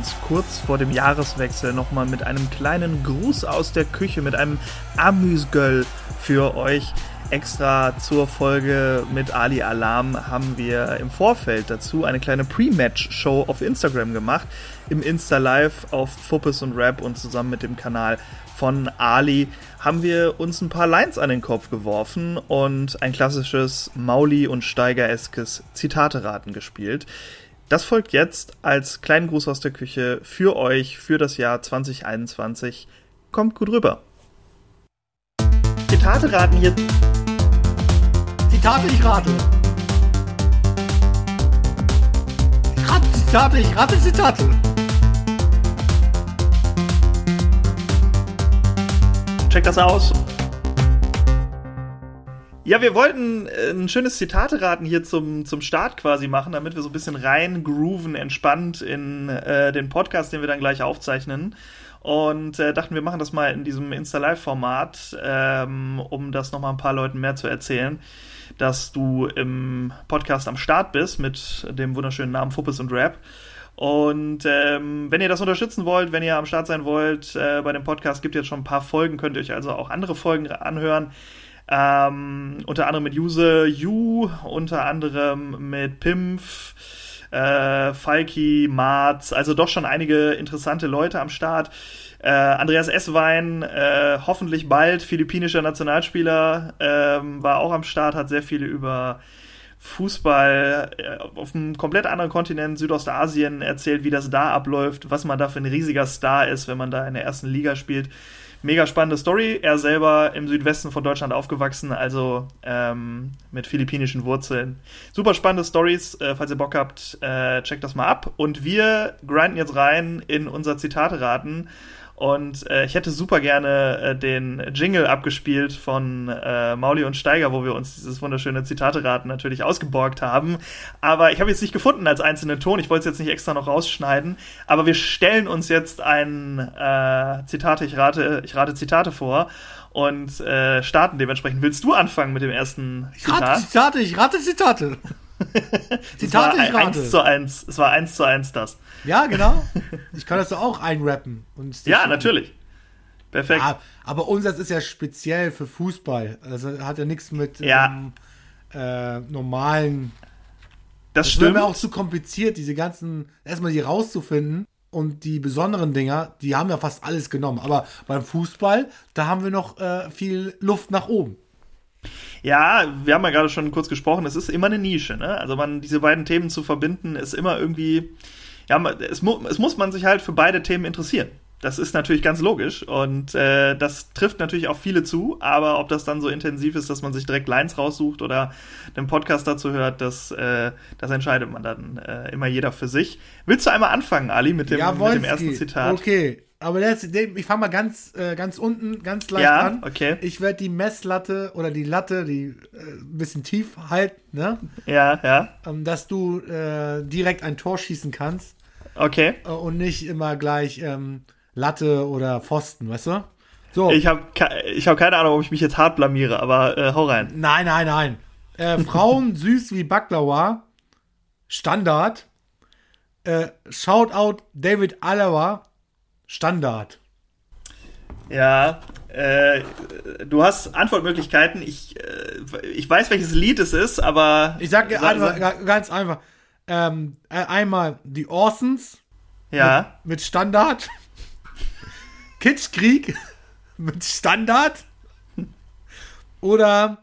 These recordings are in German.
Uns kurz vor dem Jahreswechsel nochmal mit einem kleinen Gruß aus der Küche, mit einem Amüsgöl für euch. Extra zur Folge mit Ali Alarm haben wir im Vorfeld dazu eine kleine Pre-Match-Show auf Instagram gemacht. Im Insta-Live auf Fuppes und Rap und zusammen mit dem Kanal von Ali haben wir uns ein paar Lines an den Kopf geworfen und ein klassisches Mauli- und Steiger-eskes Zitate-Raten gespielt. Das folgt jetzt als kleinen Gruß aus der Küche für euch für das Jahr 2021. Kommt gut rüber. Zitate raten hier. Zitate, ich rate. Rate Zitate, ich rate Zitate. Check das aus. Ja, wir wollten äh, ein schönes Zitate-Raten hier zum, zum Start quasi machen, damit wir so ein bisschen rein grooven, entspannt in äh, den Podcast, den wir dann gleich aufzeichnen. Und äh, dachten, wir machen das mal in diesem Insta-Live-Format, ähm, um das nochmal ein paar Leuten mehr zu erzählen, dass du im Podcast am Start bist mit dem wunderschönen Namen Fuppes und Rap. Und ähm, wenn ihr das unterstützen wollt, wenn ihr am Start sein wollt, äh, bei dem Podcast gibt es jetzt schon ein paar Folgen, könnt ihr euch also auch andere Folgen anhören. Ähm, unter anderem mit Use You, unter anderem mit Pimpf, äh, Falki, Marz, also doch schon einige interessante Leute am Start. Äh, Andreas Esswein, äh, hoffentlich bald philippinischer Nationalspieler, ähm, war auch am Start, hat sehr viele über Fußball äh, auf einem komplett anderen Kontinent, Südostasien, erzählt, wie das da abläuft, was man da für ein riesiger Star ist, wenn man da in der ersten Liga spielt. Mega spannende Story. Er selber im Südwesten von Deutschland aufgewachsen, also ähm, mit philippinischen Wurzeln. Super spannende Stories. Äh, falls ihr Bock habt, äh, checkt das mal ab. Und wir grinden jetzt rein in unser Zitate-Raten. Und äh, ich hätte super gerne äh, den Jingle abgespielt von äh, Mauli und Steiger, wo wir uns dieses wunderschöne Zitate-Raten natürlich ausgeborgt haben. Aber ich habe jetzt nicht gefunden als einzelnen Ton. Ich wollte es jetzt nicht extra noch rausschneiden. Aber wir stellen uns jetzt ein äh, Zitate, ich rate, ich rate Zitate vor und äh, starten dementsprechend. Willst du anfangen mit dem ersten Zitat? Ich rate Zitate, ich rate Zitate. Zitate, ich rate. 1 zu 1. Es war 1 zu 1 das. Ja, genau. Ich kann das doch auch einrappen. ja, natürlich. Perfekt. Ja, aber unseres ist ja speziell für Fußball. Also hat ja nichts mit ja. Ähm, äh, normalen. Das, das stimmt. wäre mir auch zu kompliziert, diese ganzen, erstmal die rauszufinden. Und die besonderen Dinger, die haben ja fast alles genommen. Aber beim Fußball, da haben wir noch äh, viel Luft nach oben. Ja, wir haben ja gerade schon kurz gesprochen, es ist immer eine Nische, ne? Also man, diese beiden Themen zu verbinden, ist immer irgendwie, ja, es, mu es muss man sich halt für beide Themen interessieren. Das ist natürlich ganz logisch und äh, das trifft natürlich auch viele zu, aber ob das dann so intensiv ist, dass man sich direkt Lines raussucht oder einen Podcast dazu hört, das, äh, das entscheidet man dann äh, immer jeder für sich. Willst du einmal anfangen, Ali, mit dem, ja, mit dem ersten Zitat? Okay, aber das, ich fange mal ganz, äh, ganz unten, ganz leicht ja, an. okay. Ich werde die Messlatte oder die Latte, die äh, ein bisschen tief halten, ne? Ja, ja. Ähm, dass du äh, direkt ein Tor schießen kannst. Okay. Äh, und nicht immer gleich ähm, Latte oder Pfosten, weißt du? So. Ich habe ich hab keine Ahnung, ob ich mich jetzt hart blamiere, aber äh, hau rein. Nein, nein, nein. Äh, Frauen süß wie Baklava. Standard. Shoutout David Alaba Standard. Ja, äh, du hast Antwortmöglichkeiten. Ich, äh, ich weiß, welches Lied es ist, aber. Ich sag dir einfach, ganz einfach. Ähm, äh, einmal die Orsons. Ja. Mit, mit Standard. Kitschkrieg mit Standard. Oder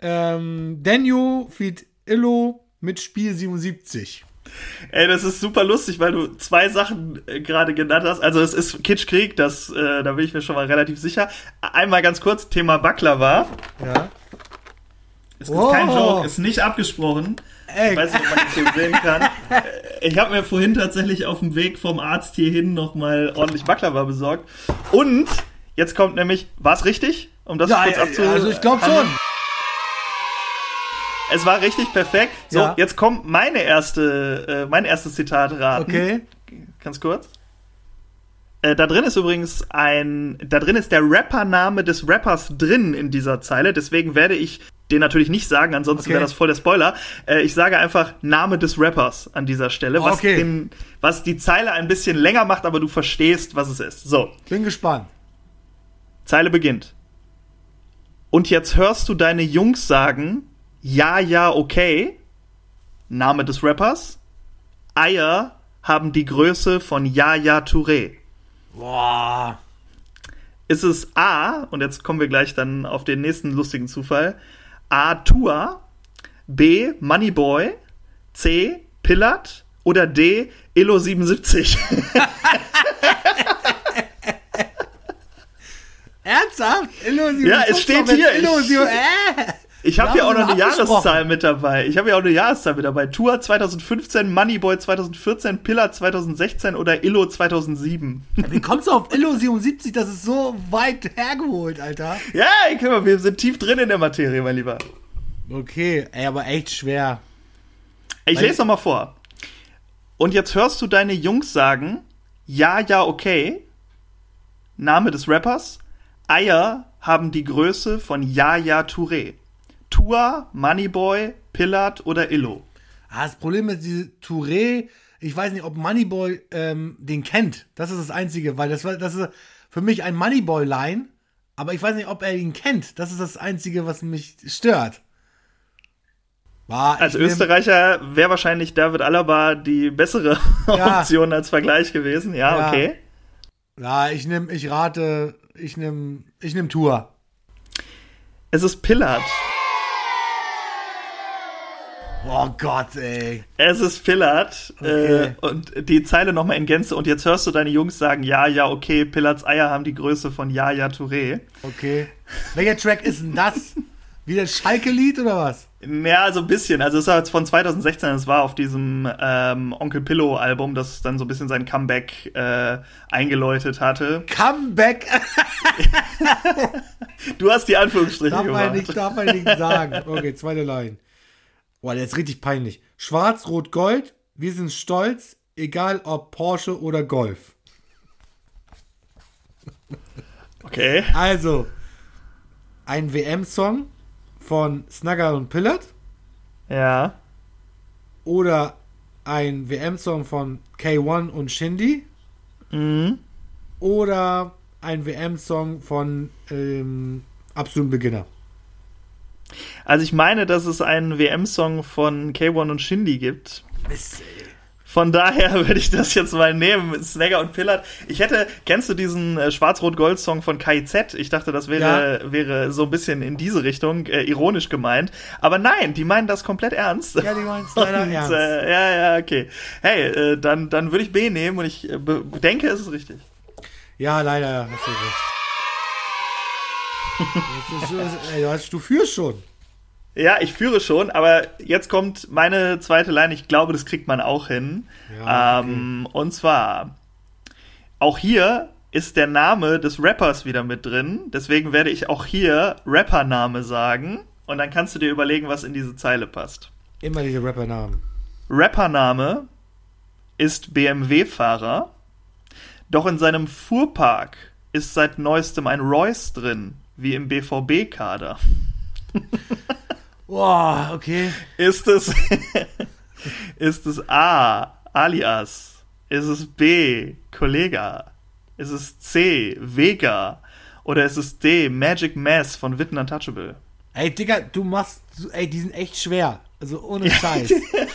ähm, Daniel feed Illo mit Spiel 77. Ey, das ist super lustig, weil du zwei Sachen äh, gerade genannt hast. Also es ist Kitschkrieg, das, äh, da bin ich mir schon mal relativ sicher. Einmal ganz kurz, Thema Baklava. Ja. Es ist oh. kein Joke, ist nicht abgesprochen. Ey. Ich weiß nicht, ob man das hier sehen kann. Ich habe mir vorhin tatsächlich auf dem Weg vom Arzt hierhin nochmal ordentlich Baklava besorgt. Und jetzt kommt nämlich, war es richtig? Um das ja, kurz abzu... Also ich glaube schon. Es war richtig perfekt. So, ja. jetzt kommt meine erste, äh, mein erstes Zitat raten. Okay. Ganz kurz. Äh, da drin ist übrigens ein, da drin ist der Rappername des Rappers drin in dieser Zeile. Deswegen werde ich den natürlich nicht sagen, ansonsten Okay. wäre das voll der Spoiler. Äh, ich sage einfach Name des Rappers an dieser Stelle, was, Okay. den, was die Zeile ein bisschen länger macht, aber du verstehst, was es ist. So, Bin gespannt. Zeile beginnt. Und jetzt hörst du deine Jungs sagen, ja, ja, okay. Name des Rappers. Eier haben die Größe von Ja, ja, Touré. Boah. Ist es A, und jetzt kommen wir gleich dann auf den nächsten lustigen Zufall: A. Tua, B. Moneyboy, C. Pillard oder D. Elo 77. Ernsthaft? Elo 77? Ja, es steht hier. Elo 77. Ich habe haben auch noch eine. Jahreszahl mit dabei. Ich habe ja auch eine Jahreszahl mit dabei. Tour 2015, Moneyboy 2014, Pillard 2016 oder Illo 2007. Wie kommst du auf Illo 77? Das ist so weit hergeholt, Alter. ja, guck mal, wir sind tief drin in der Materie, mein Lieber. Okay, ey, aber echt schwer. Ich Weil- lese noch mal vor. Und jetzt hörst du deine Jungs sagen, ja, ja, okay. Name des Rappers. Eier haben die Größe von Ja, ja, Touré. Tua, Moneyboy, Pillard oder Illo. Ah, das Problem ist, diese Touré, ich weiß nicht, ob Moneyboy ähm, den kennt. Das ist das Einzige, weil das, war- das ist für mich ein Moneyboy-Line, aber ich weiß nicht, ob er ihn kennt. Das ist das Einzige, was mich stört. War, Als Österreicher wäre wahrscheinlich David Alaba die bessere Ja. Option als Vergleich gewesen. Ja, Ja. okay. Ja, ich nehme, ich rate, ich nehme, ich nehme Tour. Es ist Pillard. Oh Gott, ey. Es ist Pillard. Okay. Äh, und die Zeile nochmal in Gänze. Und jetzt hörst du deine Jungs sagen, ja, ja, okay, Pillards Eier haben die Größe von Ja, ja, Touré. Okay. Welcher Track ist denn das? Wieder das Schalke-Lied oder was? Ja, so ein bisschen. Also es war jetzt von 2016, es war auf diesem ähm, Onkel Pillow Album, das dann so ein bisschen sein Comeback äh, eingeläutet hatte. Comeback. Du hast die Anführungsstriche darf man gemacht. nicht, darf man nicht sagen. Okay, zweite Line. Boah, der ist richtig peinlich. Schwarz, Rot, Gold. Wir sind stolz, egal ob Porsche oder Golf. Okay. Also, ein WM-Song von Snugger und Pillard Ja. oder ein WM-Song von K1 und Shindy Mhm. oder ein WM-Song von ähm, Absoluten Beginner. Also ich meine, dass es einen WM-Song von K1 und Shindy gibt. Mist, ey. Von daher würde ich das jetzt mal nehmen, Snagger und Pillard. Ich hätte, kennst du diesen äh, Schwarz-Rot-Gold-Song von KIZ? Ich dachte, das wäre, wäre so ein bisschen in diese Richtung, äh, ironisch gemeint. Aber nein, die meinen das komplett ernst. Ja, die meinen es leider Und, ernst. Äh, ja, ja, okay. Hey, äh, dann, dann würde ich B nehmen und ich äh, denke, es ist richtig. Ja, leider hast du recht. Du, hast, du führst schon. Ja, ich führe schon, aber jetzt kommt meine zweite Line. Ich glaube, das kriegt man auch hin. Ja, ähm, Und zwar, auch hier ist der Name des Rappers wieder mit drin. Deswegen werde ich auch hier Rappername sagen. Und dann kannst du dir überlegen, was in diese Zeile passt. Immer diese Rappernamen. Rappername ist BMW-Fahrer. Doch in seinem Fuhrpark ist seit neuestem ein Royce drin, wie im BVB-Kader. Boah, okay. Ist es, ist es A, alias? Ist es B, Kollega? Ist es C, Vega? Oder ist es D, Magic Mass von Witten Untouchable? Ey, Digga, du machst, ey, die sind echt schwer. Also ohne Scheiß.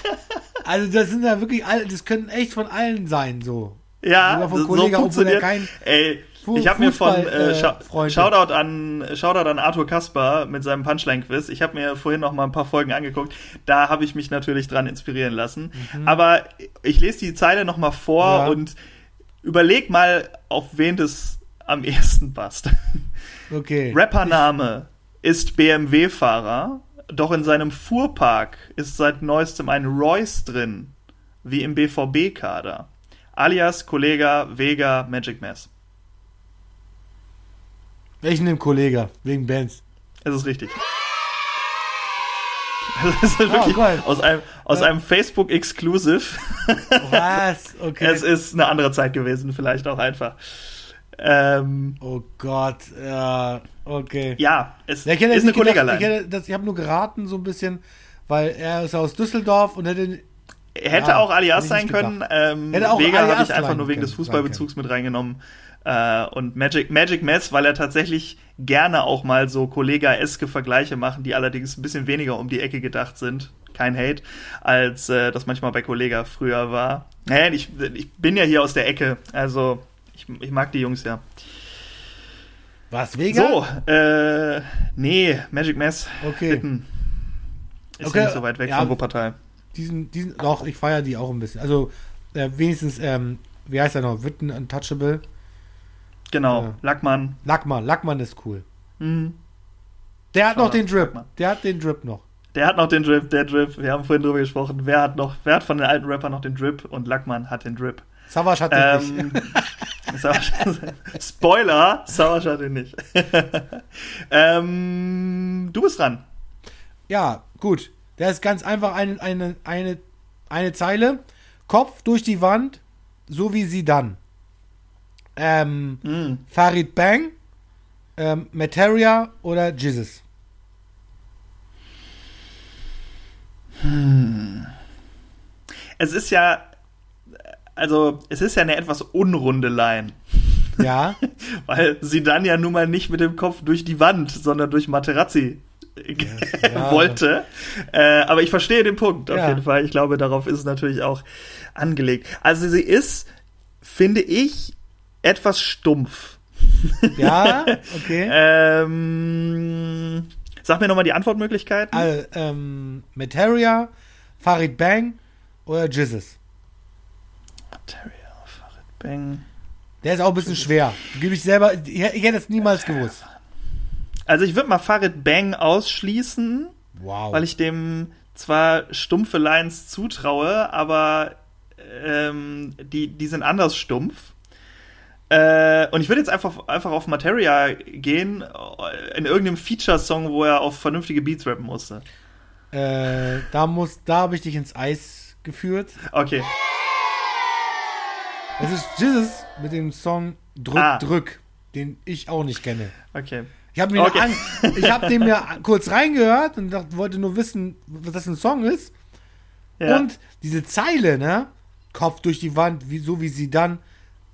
also das sind ja wirklich alle, das können echt von allen sein, so. Ja, Sogar von so Kollega, obwohl er kein Ey, Fu- ich habe mir von äh, äh, Shoutout an Shoutout an Arthur Kasper mit seinem Punchline-Quiz. Ich habe mir vorhin noch mal ein paar Folgen angeguckt. Da habe ich mich natürlich dran inspirieren lassen. Aber ich lese die Zeile noch mal vor Mhm. Ja. und überleg mal, auf wen das am ehesten passt. Okay. Rappername ist BMW-Fahrer, doch in seinem Fuhrpark ist seit neuestem ein Royce drin, wie im BVB-Kader. Alias, Kollega, Vega, Magic Mass. Ich nehme Kollege, wegen Bands. Es ist richtig. Das ist wirklich geil. aus einem, aus Ja. einem Facebook-Exclusive. Was? Okay. Es ist eine andere Zeit gewesen, vielleicht auch einfach. Ähm, Oh Gott, ja, okay. ja, es Ja, ist eine gedacht, ich, das- ich habe nur geraten so ein bisschen, weil er ist aus Düsseldorf und hätte Hätte Ja, auch Alias sein können. Ähm, Hätte auch Vega habe ich einfach nur wegen können, des Fußballbezugs mit reingenommen. Äh, und Magic, Magic Mess, weil er tatsächlich gerne auch mal so Kollega-eske Vergleiche machen, die allerdings ein bisschen weniger um die Ecke gedacht sind. Kein Hate, als äh, das manchmal bei Kollega früher war. Naja, ich, ich bin ja hier aus der Ecke, also ich, ich mag die Jungs ja. was Vega? So, äh, nee, Magic Mess. Okay. Bitten. Ist Okay, ja nicht so weit weg ja. von Wuppertal. Diesen, diesen, doch, ich feiere die auch ein bisschen. Also äh, wenigstens, ähm, wie heißt er noch? Witten Untouchable. Genau, Ja. Lackmann. Lackmann, Lackmann ist cool. Mhm. Der hat noch den Drip. Lackmann. Der hat den Drip noch. Der hat noch den Drip, der Drip. Wir haben vorhin drüber gesprochen. Wer hat noch, wer hat von den alten Rappern noch den Drip? Und Lackmann hat den Drip. Savage hat den nicht. Ähm, Savage- Spoiler, Savage hat den nicht. ähm, du bist dran. Ja, gut. Der ist ganz einfach eine, eine, eine, eine Zeile. Kopf durch die Wand, so wie sie dann. Ähm, Mhm. Farid Bang, ähm, Materia oder Jesus. Es ist ja, also es ist ja eine etwas unrunde Line. Ja, Weil sie dann ja nun mal nicht mit dem Kopf durch die Wand, sondern durch Materazzi ja. wollte. Äh, aber ich verstehe den Punkt auf Ja. jeden Fall. Ich glaube, darauf ist es natürlich auch angelegt. Also sie ist, finde ich, etwas stumpf. ja, okay. Ähm, sag mir nochmal die Antwortmöglichkeiten. Also, ähm, Materia, Farid Bang oder Jesus. Materia, Farid Bang. Der ist auch ein bisschen schwer. Gebe ich selber, ich, ich hätte es niemals gewusst. Also ich würde mal Farid Bang ausschließen. Wow. weil ich dem zwar stumpfe Lines zutraue, aber ähm, die, die sind anders stumpf. Äh, und ich würde jetzt einfach, einfach auf Materia gehen, äh, in irgendeinem Feature-Song, wo er auf vernünftige Beats rappen musste. äh, da muss, da habe ich dich ins Eis geführt. Okay. Es ist Jesus mit dem Song Drück, Ah. Drück, den ich auch nicht kenne. Okay. Ich habe mir Okay. an, ich habe den mir kurz reingehört und dachte, wollte nur wissen, was das ein Song ist. Ja. Und diese Zeile, ne? Kopf durch die Wand, wie, so wie sie dann,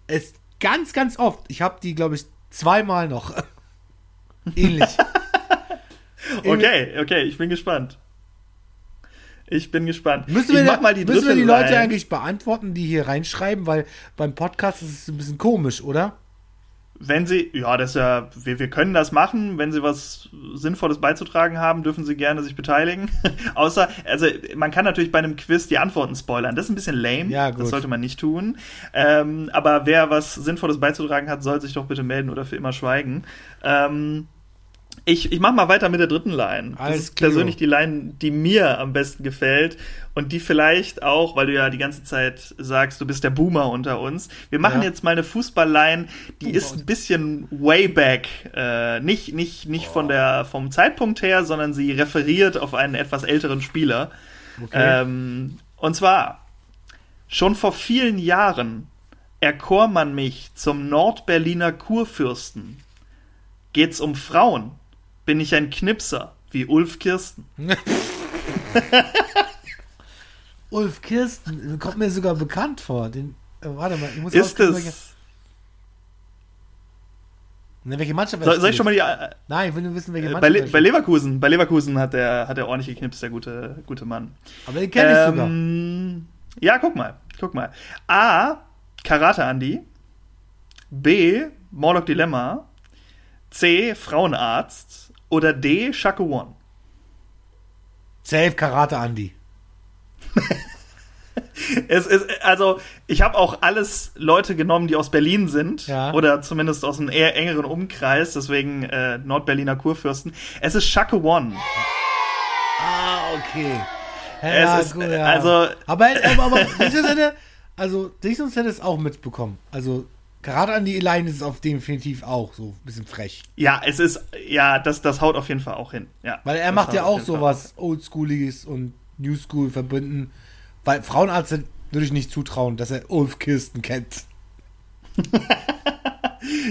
ist ganz, ganz oft. Ich habe die, glaube ich, zweimal noch. Ähnlich. okay, okay, ich bin gespannt. Ich bin gespannt. Müssen wir, mal die müssen wir die Leute Line. eigentlich beantworten, die hier reinschreiben, weil beim Podcast ist es ein bisschen komisch, oder? Wenn Sie, ja, das ist ja, wir, wir können das machen. Wenn Sie was Sinnvolles beizutragen haben, dürfen Sie gerne sich beteiligen. Außer, also man kann natürlich bei einem Quiz die Antworten spoilern. Das ist ein bisschen lame. Ja, gut. Das sollte man nicht tun. Ähm, aber wer was Sinnvolles beizutragen hat, soll sich doch bitte melden oder für immer schweigen. Ähm, ich, ich mach mal weiter mit der dritten Line. Das Alles ist klar. persönlich die Line, die mir am besten gefällt und die vielleicht auch, weil du ja die ganze Zeit sagst, du bist der Boomer unter uns. Wir machen Ja. jetzt mal eine Fußball-Line, die Boomer. ist ein bisschen way back. Äh, nicht nicht, nicht von der, vom Zeitpunkt her, sondern sie referiert auf einen etwas älteren Spieler. Okay. Ähm, und zwar, schon vor vielen Jahren erkor man mich zum Nordberliner Kurfürsten. Geht's um Frauen, bin ich ein Knipser, wie Ulf Kirsten. Ulf Kirsten kommt mir sogar bekannt vor. Den, äh, warte mal, ich muss Ist welche, es. ne, welche Mannschaft er Soll, soll ich schon mal die. Äh, Nein, ich will nur wissen, welche bei, Mannschaft Le er bei. Leverkusen, bei Leverkusen hat der, hat der ordentlich geknipst, der gute, gute Mann. Aber den kenne ich sogar. Ähm, ja, guck mal, guck mal. A. Karate Andy. B. Morlock Dilemma. C. Frauenarzt. Oder D. Shaka One. Safe Karate Andy. Es ist, also, ich habe auch alles Leute genommen, die aus Berlin sind. Ja. Oder zumindest aus einem eher engeren Umkreis. Deswegen äh, Nordberliner Kurfürsten. Es ist Shaka One. Ah, okay. Es Ja, ist, gut, ja. also- aber, aber, aber also Dingsons hätte es auch mitbekommen. Also Karate Andy allein ist es auf definitiv auch so ein bisschen frech. Ja, es ist, ja, das, das haut auf jeden Fall auch hin. Ja, Weil er macht ja auch sowas Oldschooliges und Newschool verbinden. Weil Frauenarzt würde ich nicht zutrauen, dass er Ulf Kirsten kennt.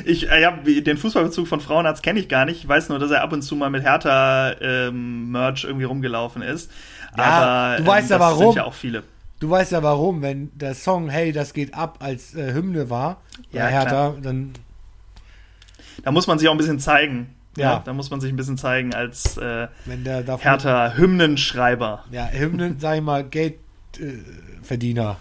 ich, äh, ja, den Fußballbezug von Frauenarzt kenne ich gar nicht. Ich weiß nur, dass er ab und zu mal mit Hertha-Merch ähm, irgendwie rumgelaufen ist. Ja, Aber du weißt ähm, ja das warum. sind ja auch viele. Du weißt ja warum, wenn der Song Hey, das geht ab als äh, Hymne war, Ja, Hertha, dann Da muss man sich auch ein bisschen zeigen. Ja. da muss man sich ein bisschen zeigen als äh, wenn der davon Hertha-Hymnenschreiber. ja, Hymnen, sag ich mal, Geldverdiener.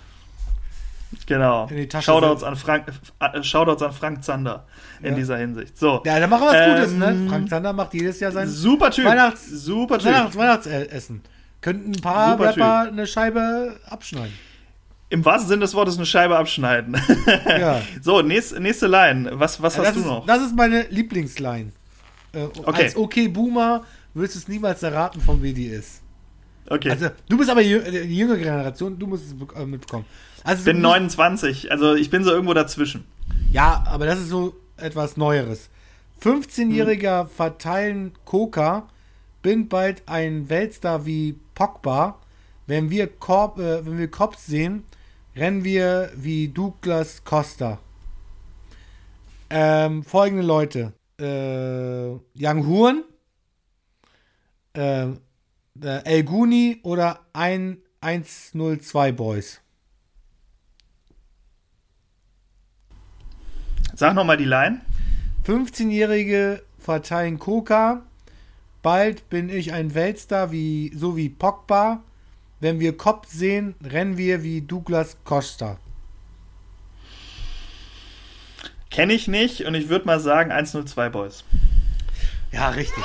Genau. In die Tasche Shoutouts an, Frank, äh, Shoutouts an Frank Zander in Ja. dieser Hinsicht. So. Ja, dann machen wir was Ähm, Gutes, ne? Frank Zander macht jedes Jahr sein Super Typ. Weihnachts- Super Typ. Weihnachts Weihnachtsessen. Könnten ein paar Super Typ. Rapper eine Scheibe abschneiden. Im wahrsten Sinne des Wortes eine Scheibe abschneiden. Ja. so, nächste, näste Line. Was, was Ja, hast du ist, noch? das ist meine Lieblingsline. Äh, Okay. Als okay Boomer wirst du es niemals erraten, von wem die ist. okay. Also, du bist aber die jüngere Generation, du musst es äh, mitbekommen. Also, ich bin du- 29, also ich bin so irgendwo dazwischen. Ja, aber das ist so etwas Neueres. 15-Jähriger Hm. verteilen Coca, bin bald ein Weltstar wie Pogba. Wenn wir, Korb, äh, wenn wir Cops sehen, rennen wir wie Douglas Costa. Ähm, folgende Leute. Äh, Young Huren, äh, äh, El Guni oder ein 102 Boys. Sag nochmal die Line. 15-Jährige verteilen Coca. Bald bin ich ein Weltstar wie so wie Pogba. Wenn wir Kopf sehen, rennen wir wie Douglas Costa. Kenne ich nicht und ich würde mal sagen 102 Boys. Ja, richtig.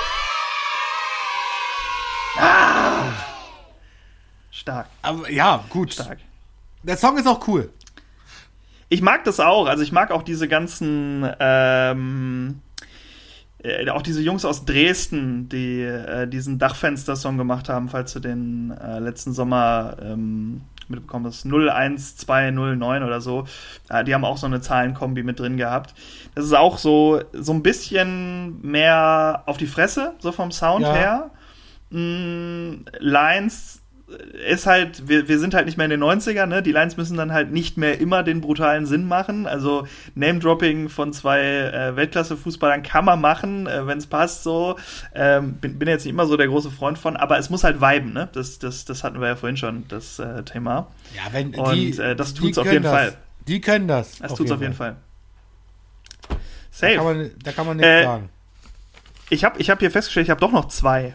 Stark, Aber ja, gut. stark. Der Song ist auch cool. Ich mag das auch. Also ich mag auch diese ganzen, ähm, äh, auch diese Jungs aus Dresden, die äh, diesen Dachfenster-Song gemacht haben, falls du den äh, letzten Sommer ähm, mitbekommen hast. 01209 oder so. Äh, die haben auch so eine Zahlenkombi mit drin gehabt. Das ist auch so, so ein bisschen mehr auf die Fresse, so vom Sound Ja. her. Mm, Lines ist halt, wir, wir sind halt nicht mehr in den 90ern, ne? Die Lines müssen dann halt nicht mehr immer den brutalen Sinn machen. Also Name-Dropping von zwei äh, Weltklasse-Fußballern kann man machen, äh, wenn es passt so. Ähm, bin, bin jetzt nicht immer so der große Freund von, aber es muss halt viben, ne? Das, das, das hatten wir ja vorhin schon, das äh, Thema. Ja, wenn Und, die, äh, das die tut's auf können jeden das. Fall. Die können das. Das tut's auf jeden Fall. Da Safe. kann man, da kann man nichts Äh, sagen. Ich habe ich hab hier festgestellt, ich habe doch noch zwei.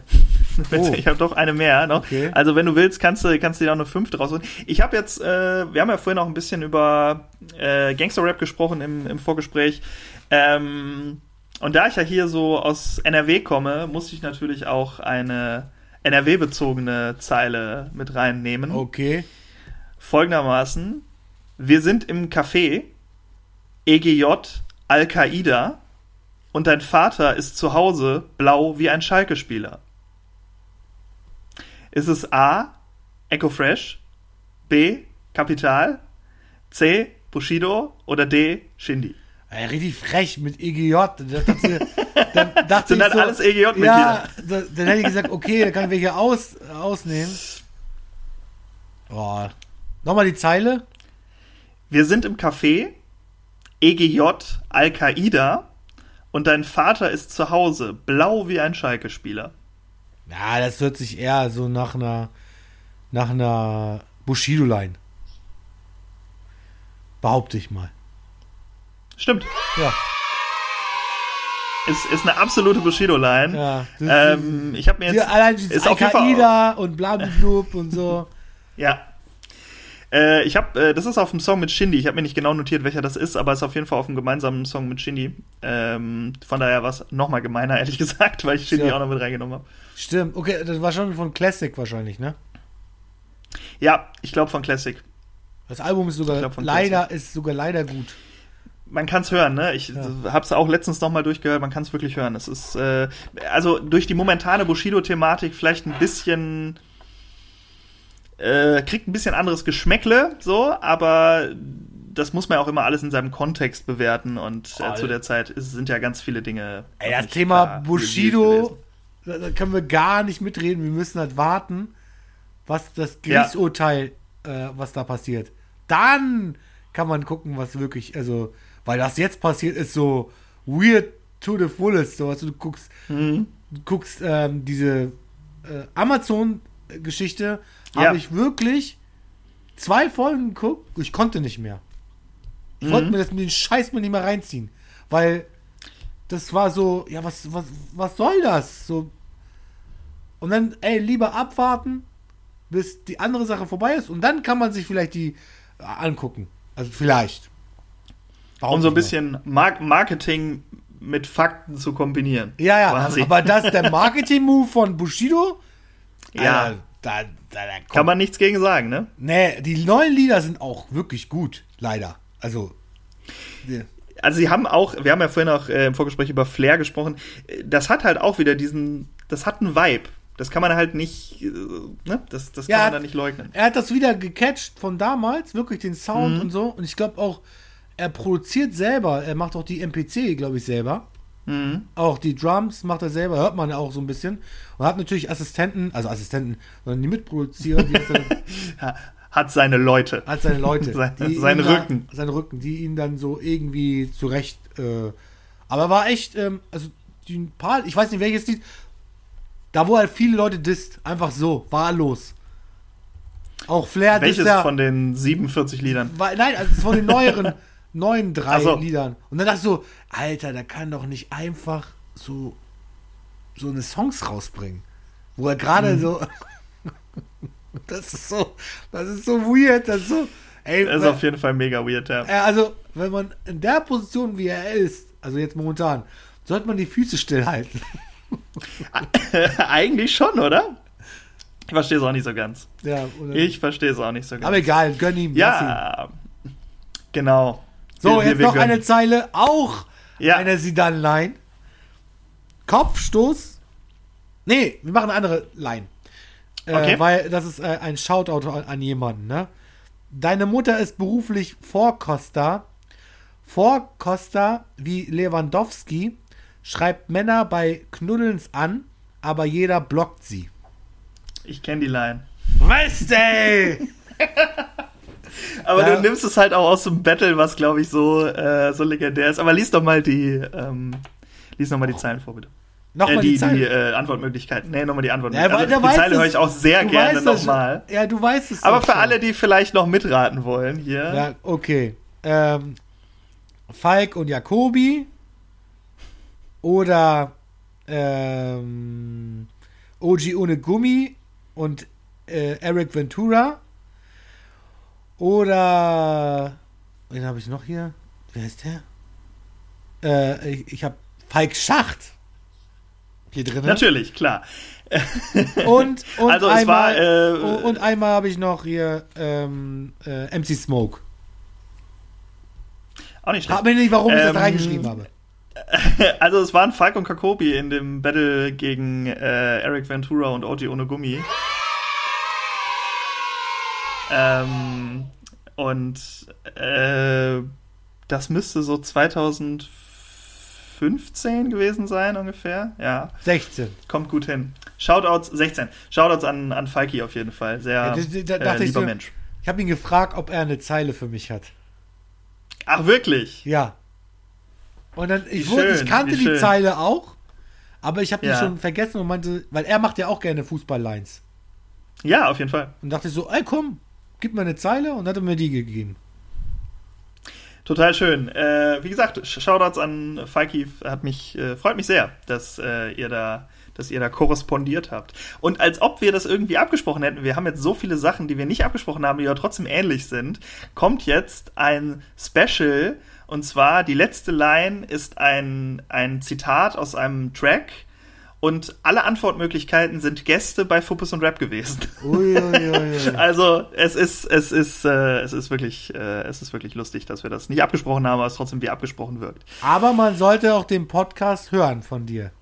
Oh. Ich habe doch eine mehr. Noch. Okay. Also wenn du willst, kannst du, kannst du dir auch eine fünfte rausholen. Ich habe jetzt, äh, wir haben ja vorhin auch ein bisschen über äh, Gangster-Rap gesprochen im, im Vorgespräch. Ähm, und da ich ja hier so aus NRW komme, musste ich natürlich auch eine NRW-bezogene Zeile mit reinnehmen. Okay. Folgendermaßen, wir sind im Café, EGJ, Al-Qaida und dein Vater ist zu Hause blau wie ein Schalke-Spieler. Ist es A, Echo Fresh, B, Kapital, C, Bushido oder D, Shindy? Ey, richtig frech mit EGJ. Da dachte, dann dachte Sind ich so, alles EGJ-Mitglieder. Ja, da, dann hätte ich gesagt, okay, da kann ich welche aus, ausnehmen. Oh. Nochmal die Zeile. Wir sind im Café, EGJ, Al-Qaida und dein Vater ist zu Hause blau wie ein Schalke-Spieler. Ja, das hört sich eher so nach einer nach einer Bushido-Line. Behaupte ich mal. Stimmt. Ja. Ist, ist eine absolute Bushido-Line. Ja. Das Ähm, ich habe mir jetzt. allein ist auf jeden Fall- und blablablub und so. Ja. Äh, ich habe, äh, das ist auf dem Song mit Shindy. Ich habe mir nicht genau notiert, welcher das ist, aber es ist auf jeden Fall auf einem gemeinsamen Song mit Shindy. Ähm, von daher war es nochmal gemeiner, ehrlich gesagt, weil ich Shindy Ja. auch noch mit reingenommen habe. Stimmt. Okay, das war schon von Classic wahrscheinlich, ne? Ja, ich glaube von Classic. Das Album ist sogar leider ist sogar leider gut. Man kann es hören, ne? Ich Ja. habe es auch letztens nochmal durchgehört. Man kann es wirklich hören. Es ist äh, also durch die momentane Bushido-Thematik vielleicht ein bisschen äh, kriegt ein bisschen anderes Geschmäckle, so, aber das muss man ja auch immer alles in seinem Kontext bewerten und äh, zu der Zeit ist, sind ja ganz viele Dinge. Ey, das Thema klar Bushido, da, da können wir gar nicht mitreden. Wir müssen halt warten, was das Gerichtsurteil, äh, was da passiert. Dann kann man gucken, was wirklich, also, weil das jetzt passiert ist so weird to the fullest. So, also du guckst, Mhm. du guckst ähm, diese äh, Amazon-Geschichte, Ja. habe ich wirklich zwei Folgen geguckt. Ich konnte nicht mehr. Ich Mhm. wollte mir das mit den Scheiß mir nicht mehr reinziehen, weil das war so, ja, was, was, was soll das? So. Und dann, ey, lieber abwarten, bis die andere Sache vorbei ist und dann kann man sich vielleicht die äh, angucken. Also vielleicht. Warum Um so ein bisschen Mar Marketing mit Fakten zu kombinieren. Ja, ja, quasi. aber das der Marketing-Move von Bushido? Ja. Da, da, da Kann man nichts gegen sagen, ne? Nee, die neuen Lieder sind auch wirklich gut, leider. Also, ja. Also sie haben auch, wir haben ja vorhin auch äh, im Vorgespräch über Flair gesprochen, das hat halt auch wieder diesen, das hat einen Vibe. Das kann man halt nicht, äh, ne? Das, das kann Ja. man da nicht leugnen. er hat das wieder gecatcht von damals, wirklich den Sound Mhm. und so. Und ich glaube auch, er produziert selber, er macht auch die MPC, glaube ich, selber. Mhm. Auch die Drums macht er selber, hört man ja auch so ein bisschen. Und hat natürlich Assistenten, also Assistenten, sondern die Mitproduzierer, die dann Ha- Hat seine Leute. Hat seine Leute. Seine- ihn da- Rücken. Seine Rücken, die ihn dann so irgendwie zurecht. Äh, aber war echt, ähm, also die ein paar, ich weiß nicht welches Lied, da wo halt viele Leute disst, einfach so, wahllos. Auch Flair Welches ja, von den 47 Liedern? war, nein, also von den neueren, neuen drei so. Liedern. Und dann dachte ich so, Alter, da kann doch nicht einfach so, so eine Songs rausbringen. Wo er gerade Mhm. so. das ist so, das ist so weird, das ist so. Ey, Das ist weil- auf jeden Fall mega weird, ja. äh, also, wenn man in der Position, wie er ist, also jetzt momentan, sollte man die Füße stillhalten. Eigentlich schon, oder? Ich verstehe es auch nicht so ganz. ja, Ich verstehe es auch nicht so ganz. aber egal, gönn ihm. ja, genau. So, Wir- jetzt wir noch gönnen. eine Zeile, auch Ja. eine Sidan-Line. Kopfstoß. Nee, wir machen eine andere Line. Äh, Okay. Weil das ist äh, ein Shoutout an, an jemanden, ne? Deine Mutter ist beruflich Vorkoster. Vorkoster wie Lewandowski schreibt Männer bei Knuddelns an, aber jeder blockt sie. Ich kenne die Line. Was, ey? Aber Ja. du nimmst es halt auch aus dem Battle, was glaube ich so, äh, so legendär ist. Aber lies doch mal die, ähm, lies noch mal die Zeilen vor, bitte. Nochmal äh, die, die, Zeile. die äh, Antwortmöglichkeiten. Nee, nochmal die Ja, Antwortmöglichkeiten. weil also, die Zeile höre ich auch sehr gerne nochmal. Ja, du weißt es Aber für schon. alle, die vielleicht noch mitraten wollen, hier. Ja, okay. Ähm, Falk und Jacobi oder ähm, Oji ohne Gummi und äh, Eric Ventura oder wen habe ich noch hier? Wer ist der? Äh, ich ich habe Falk Schacht hier drin. Natürlich, klar. Und, und Also es einmal, war, äh, und einmal habe ich noch hier ähm, äh, MC Smoke. Auch nicht Frag schlecht. mich nicht, warum ich das Ähm, reingeschrieben habe. Also es waren Falk und Kakobi in dem Battle gegen äh, Eric Ventura und Oji ohne Gummi. Ähm, und äh, das müsste so 2015 gewesen sein ungefähr. Ja, 16. kommt gut hin. Shoutouts 16. Shoutouts an, an Falki auf jeden Fall. Sehr Ja, das- da äh, ich lieber so- Mensch. Ich habe ihn gefragt, ob er eine Zeile für mich hat. Ach wirklich? Ja. Und dann, ich, schön, ich kannte die. Zeile auch, aber ich habe die Ja. schon vergessen und meinte, weil er macht ja auch gerne Fußballlines. Ja, auf jeden Fall. Und dachte ich so, ey komm, gib mir eine Zeile und hat er mir die gegeben. Total schön. Äh, wie gesagt, Sh- Shoutouts an Falki, hat mich, äh, freut mich sehr, dass äh, ihr da, dass ihr da korrespondiert habt. Und als ob wir das irgendwie abgesprochen hätten, wir haben jetzt so viele Sachen, die wir nicht abgesprochen haben, die aber trotzdem ähnlich sind, kommt jetzt ein Special, und zwar die letzte Line ist ein, ein Zitat aus einem Track. Und alle Antwortmöglichkeiten sind Gäste bei Fuppes und Rap gewesen. Uiuiui. Also es ist es ist äh, es ist wirklich äh, es ist wirklich lustig, dass wir das nicht abgesprochen haben, aber es trotzdem wie abgesprochen wirkt. aber man sollte auch den Podcast hören von dir.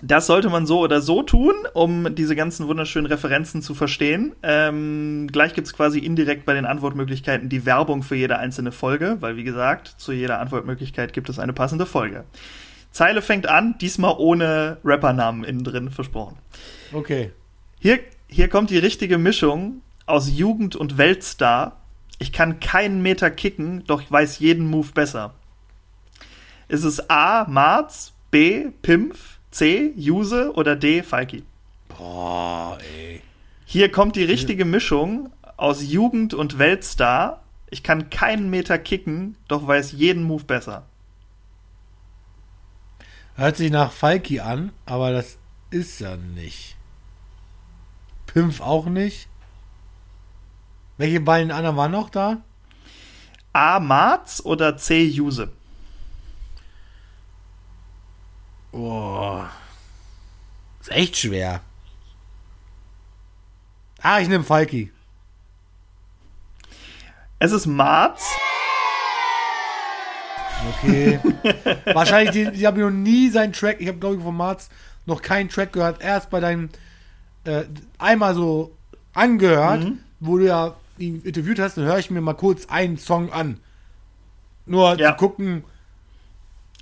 Das sollte man so oder so tun, um diese ganzen wunderschönen Referenzen zu verstehen. Ähm, gleich gibt's quasi indirekt bei den Antwortmöglichkeiten die Werbung für jede einzelne Folge, weil wie gesagt, zu jeder Antwortmöglichkeit gibt es eine passende Folge. Zeile fängt an, diesmal ohne Rappernamen innen drin, versprochen. Okay. Hier, hier kommt die richtige Mischung aus Jugend und Weltstar Ich kann keinen Meter kicken, doch ich weiß jeden Move besser. Ist es A. Marz, B. Pimpf, C. Juse oder D. Falki? Boah, ey. Hier kommt die richtige Mischung aus Jugend und Weltstar. Ich kann keinen Meter kicken, doch weiß jeden Move besser. Hört sich nach Falki an, aber das ist ja nicht. Pimpf auch nicht. Welche beiden anderen waren noch da? A. Marz oder C. Juse? Boah. Ist echt schwer. Ah, ich nehme Falki. Es ist Marz. Okay. Wahrscheinlich, die, die habe ich noch nie seinen Track. Ich habe, glaube ich, von Marz noch keinen Track gehört. Erst bei deinem äh, einmal so angehört, Mhm. wo du ja ihn interviewt hast, dann höre ich mir mal kurz einen Song an. Nur Ja. zu gucken,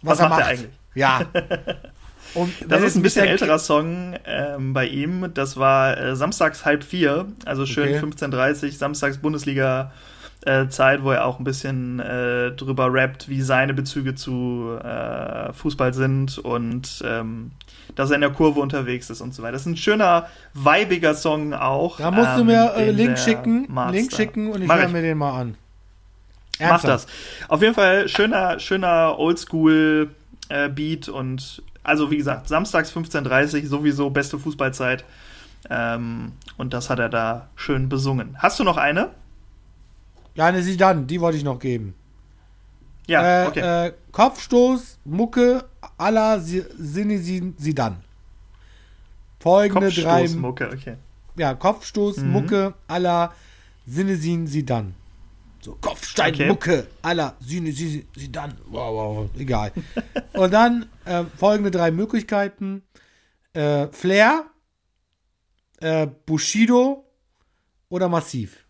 Was was, er macht er eigentlich? Ja. Und Das ist ein bisschen älterer Song ähm, bei ihm. Das war äh, samstags halb vier, also schön Okay. 15.30 samstags Bundesliga. Äh, Zeit, wo er auch ein bisschen äh, drüber rappt, wie seine Bezüge zu äh, Fußball sind und ähm, dass er in der Kurve unterwegs ist und so weiter. Das ist ein schöner, weibiger Song auch. Da musst du ähm, mir äh, den Link schicken, Marz Link schicken und ich höre mir den mal an. Mach das. Auf jeden Fall schöner, schöner Oldschool äh, Beat und also wie gesagt, samstags 15.30 sowieso beste Fußballzeit. Ähm, und das hat er da schön besungen. Hast du noch eine? Ja, eine Sidan, die wollte ich noch geben. Ja, äh, okay. äh, Kopfstoß, Mucke, à la Si- Zinedine Sidan. Folgende drei, Kopfstoßmucke, okay. ja, Kopfstoß, Mhm. Mucke, à la Zinedine Sidan. So, Kopfstein, Okay. Mucke, à la Zinedine Sidan. Wow, wow, egal. Und dann äh, folgende drei Möglichkeiten. Äh, Flair, äh, Bushido oder Massiv.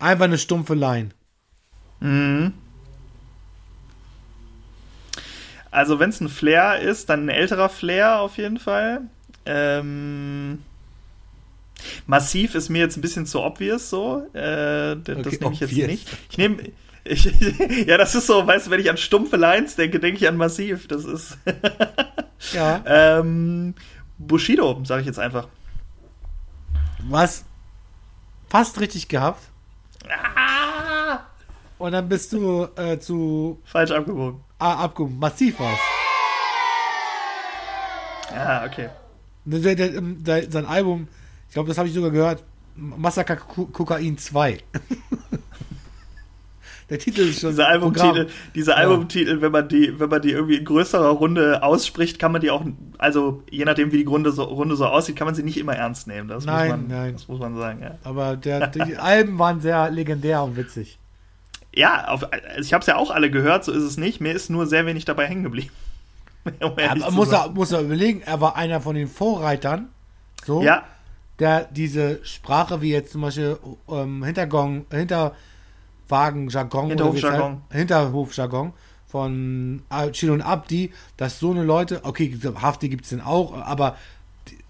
Einfach eine stumpfe Line. Mhm. Also wenn es ein Flair ist, dann ein älterer Flair auf jeden Fall. Ähm, Massiv ist mir jetzt ein bisschen zu obvious so. Äh, das Okay, nehme ich jetzt obvious. nicht. Ich nehme. Ja, das ist so, weißt du, wenn ich an stumpfe Lines denke, denke ich an Massiv. Das ist. Ja. ähm, Bushido, sage ich jetzt einfach. Was fast richtig gehabt. Ah, Und dann bist du äh, zu falsch abgewogen. ah, abgehoben. Massiv was. Ja, okay. Der, der, der, sein Album, ich glaube, das habe ich sogar gehört. Massaker Ko- Kokain 2. der Titel ist schon. Diese Albumtitel, diese Ja. Albumtitel, wenn man die, wenn man die irgendwie in größerer Runde ausspricht, kann man die auch, also je nachdem wie die Runde so, Runde so aussieht, kann man sie nicht immer ernst nehmen. Das Nein, muss man, nein. Das muss man sagen, ja. Aber der, die Alben waren sehr legendär und witzig. Ja, auf, ich habe es ja auch alle gehört, so ist es nicht. Mir ist nur sehr wenig dabei hängen geblieben. Um muss er, muss er überlegen, er war einer von den Vorreitern, so, Ja, der diese Sprache wie jetzt zum Beispiel ähm, Hintergong, Hinterwagen-Jargon es Hinterhofjargon. Hinterhofjargon von Chilo und Abdi, dass so eine Leute, okay, Hafti gibt es denn auch, aber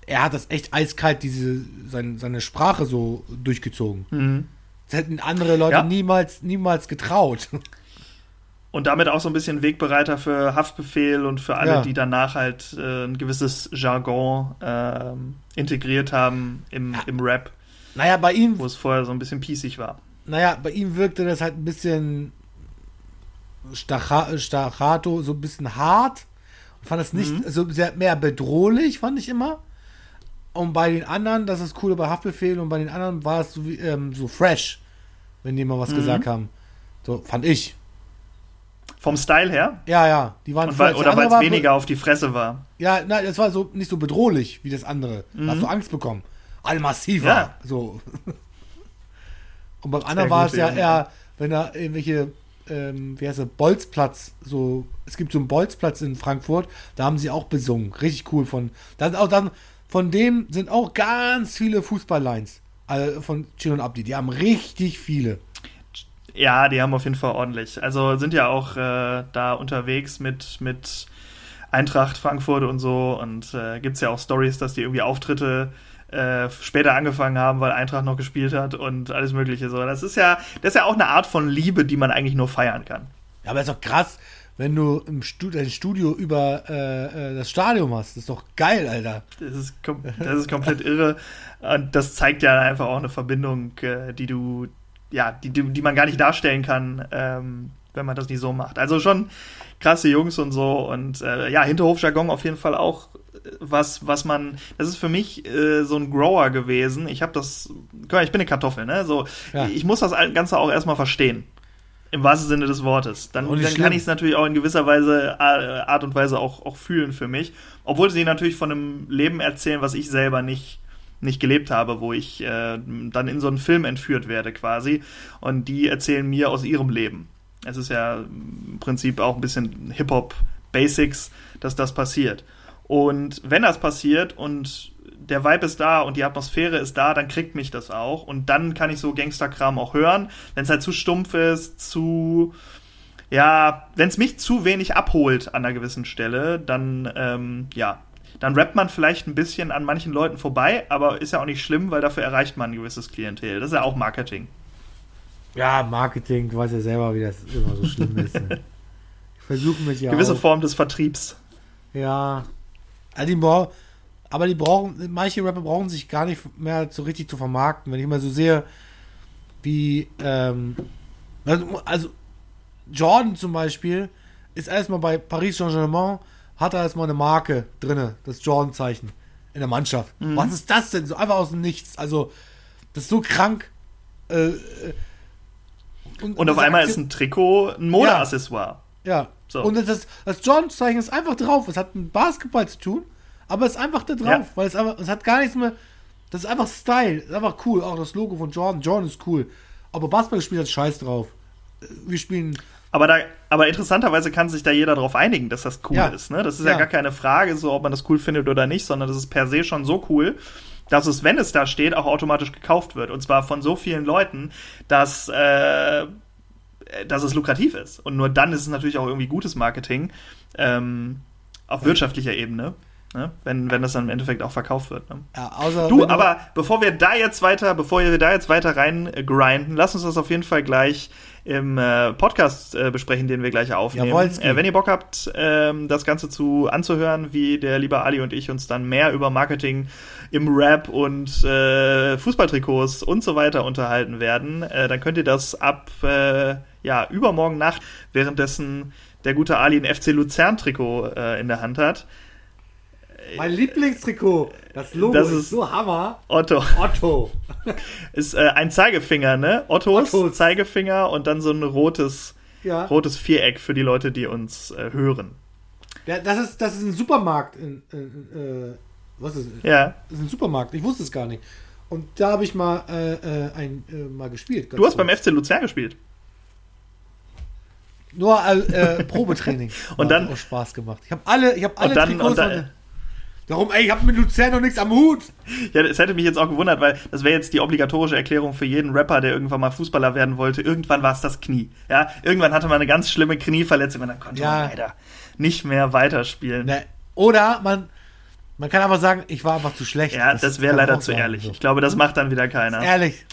er hat das echt eiskalt, diese, seine, seine Sprache so durchgezogen. Mhm. Das hätten andere Leute Ja. niemals, niemals getraut. Und damit auch so ein bisschen Wegbereiter für Haftbefehl und für alle, Ja. die danach halt äh, ein gewisses Jargon ähm, integriert haben im, im Rap, Naja, bei ihm wo es vorher so ein bisschen piesig war. Naja, bei ihm wirkte das halt ein bisschen Stacha Staccato, so ein bisschen hart. Ich fand das nicht Mhm. so sehr mehr bedrohlich, fand ich immer. Und bei den anderen, das ist cool bei Haftbefehl und bei den anderen war es so, wie, ähm, so fresh, wenn die mal was Mhm. gesagt haben. So, fand ich. Vom Style her? Ja, ja, die waren weil, oder weil es weniger auf die Fresse war. Ja, nein, das war so nicht so bedrohlich wie das andere. Da hast du Angst bekommen. Allmassiver. Mhm. Ja. So. Und beim anderen war es ja ja. eher, wenn da irgendwelche, ähm, wie heißt der, Bolzplatz, so, es gibt so einen Bolzplatz in Frankfurt, da haben sie auch besungen. Richtig cool von, da sind auch dann, von dem sind auch ganz viele Fußballlines. Also von Chino und Abdi. Die haben richtig viele. Ja, die haben auf jeden Fall ordentlich. Also sind ja auch äh, da unterwegs mit, mit Eintracht Frankfurt und so. Und äh, gibt es ja auch Stories, dass die irgendwie Auftritte äh, später angefangen haben, weil Eintracht noch gespielt hat und alles Mögliche so. Das ist ja, das ist ja auch eine Art von Liebe, die man eigentlich nur feiern kann. Ja, aber ist doch krass, wenn du im Studio, dein Studio über äh, äh, das Stadion hast. Das ist doch geil, Alter. Das ist, das ist komplett irre. Und das zeigt ja einfach auch eine Verbindung, äh, die du, ja, die, die man gar nicht darstellen kann, ähm, wenn man das nicht so macht. Also schon krasse Jungs und so. Und äh, ja, Hinterhofjargon auf jeden Fall auch was, was man, das ist für mich äh, so ein Grower gewesen. Ich habe das, ich bin eine Kartoffel, ne? So, ja. ich muss das Ganze auch erstmal verstehen. Im wahrsten Sinne des Wortes. Dann, dann kann ich es natürlich auch in gewisser Weise, Art und Weise auch, auch fühlen für mich. Obwohl sie natürlich von einem Leben erzählen, was ich selber nicht, nicht gelebt habe, wo ich äh, dann in so einen Film entführt werde quasi. Und die erzählen mir aus ihrem Leben. Es ist ja im Prinzip auch ein bisschen Hip-Hop-Basics, dass das passiert. Und wenn das passiert und der Vibe ist da und die Atmosphäre ist da, dann kriegt mich das auch. Und dann kann ich so Gangsterkram auch hören. Wenn es halt zu stumpf ist, zu. Ja, wenn es mich zu wenig abholt an einer gewissen Stelle, dann, ähm, ja, dann rappt man vielleicht ein bisschen an manchen Leuten vorbei, aber ist ja auch nicht schlimm, weil dafür erreicht man ein gewisses Klientel. Das ist ja auch Marketing. Ja, Marketing, du weißt ja selber, wie das immer so schlimm ist. ich versuche mich ja. Gewisse auch. Form des Vertriebs. Ja, also die aber die brauchen, manche Rapper brauchen sich gar nicht mehr so richtig zu vermarkten. Wenn ich mal so sehe, wie, ähm, also, also Jordan zum Beispiel ist erstmal bei Paris Saint-Germain, hat er erstmal eine Marke drin, das Jordan-Zeichen in der Mannschaft. Mhm. Was ist das denn? So einfach aus dem Nichts. Also, das ist so krank. Äh, äh und, und auf einmal ist ein Trikot ein Modeaccessoire. Ja. ja. So. Und das, das Jordan-Zeichen ist einfach drauf. Es hat mit Basketball zu tun, aber es ist einfach da drauf, ja. weil es einfach, es hat gar nichts mehr. Das ist einfach Style, das ist einfach cool. Auch das Logo von Jordan. Jordan ist cool. Aber Basketball spielt hat Scheiß drauf. Wir spielen. Aber, da, aber interessanterweise kann sich da jeder darauf einigen, dass das cool ja. ist. Ne? Das ist ja. ja gar keine Frage, so ob man das cool findet oder nicht, sondern das ist per se schon so cool, dass es, wenn es da steht, auch automatisch gekauft wird. Und zwar von so vielen Leuten, dass äh, dass es lukrativ ist. Und nur dann ist es natürlich auch irgendwie gutes Marketing ähm, auf ja. wirtschaftlicher Ebene. Ne? Wenn, wenn das dann im Endeffekt auch verkauft wird. Ne? Ja, du, aber bevor wir da jetzt weiter, bevor wir da jetzt weiter rein äh, grinden, lass uns das auf jeden Fall gleich im äh, Podcast äh, besprechen, den wir gleich aufnehmen. äh, wenn ihr Bock habt, ähm, das Ganze zu anzuhören, wie der liebe Ali und ich uns dann mehr über Marketing im Rap und äh, Fußballtrikots und so weiter unterhalten werden, äh, dann könnt ihr das ab äh, ja, übermorgen Nacht, währenddessen der gute Ali ein FC Luzern-Trikot äh, in der Hand hat. Mein Lieblingstrikot. Das Logo das ist, ist, so Hammer. Otto. Otto. ist äh, ein Zeigefinger, ne? Ottos, Ottos, Zeigefinger und dann so ein rotes, ja. rotes Viereck für die Leute, die uns äh, hören. Ja, das ist, das ist ein Supermarkt. In, in, äh, was ist Ja. Das ist ein Supermarkt. Ich wusste es gar nicht. Und da habe ich mal, äh, äh, ein, äh, mal gespielt. Du hast kurz. beim FC Luzern gespielt. Nur äh, Probetraining. und dann auch Spaß gemacht. Ich habe alle, ich habe alle und dann, Trikots. Und dann, Darum, ey, ich habe mit Luzern noch nichts am Hut. Ja, das hätte mich jetzt auch gewundert, weil das wäre jetzt die obligatorische Erklärung für jeden Rapper, der irgendwann mal Fußballer werden wollte. Irgendwann war es das Knie. Ja, irgendwann hatte man eine ganz schlimme Knieverletzung und dann konnte ja. man leider nicht mehr weiterspielen. Ne. Oder man, man kann aber sagen, ich war einfach zu schlecht. Ja, das, das wäre leider zu ehrlich. Ich glaube, das macht dann wieder keiner. Ehrlich.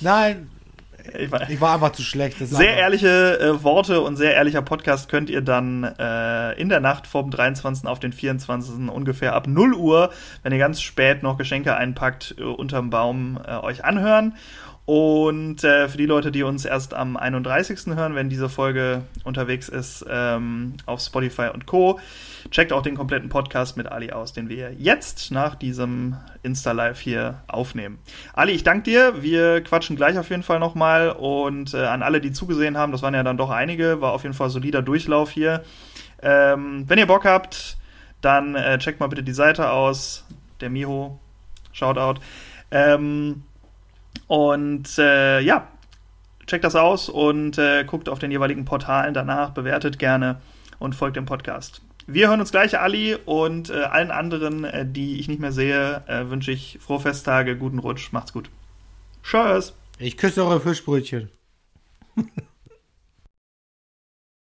Nein, ich war, ich war einfach zu schlecht. sehr ehrliche äh, Worte und sehr ehrlicher Podcast könnt ihr dann äh, in der Nacht vom 23. auf den 24. ungefähr ab 0 Uhr, wenn ihr ganz spät noch Geschenke einpackt, äh, unterm Baum äh, euch anhören. Und äh, für die Leute, die uns erst am 31. hören, wenn diese Folge unterwegs ist ähm, auf Spotify und Co., checkt auch den kompletten Podcast mit Ali aus, den wir jetzt nach diesem Insta-Live hier aufnehmen. Ali, ich danke dir. Wir quatschen gleich auf jeden Fall nochmal. Und äh, an alle, die zugesehen haben, das waren ja dann doch einige, war auf jeden Fall solider Durchlauf hier. Ähm, wenn ihr Bock habt, dann äh, checkt mal bitte die Seite aus. Der Miho, Shoutout. Ähm, und äh, ja, checkt das aus und äh, guckt auf den jeweiligen Portalen danach, bewertet gerne und folgt dem Podcast. Wir hören uns gleich, Ali, und äh, allen anderen, äh, die ich nicht mehr sehe, äh, wünsche ich frohe Festtage, guten Rutsch, macht's gut. Tschüss. Ich küsse eure Fischbrötchen.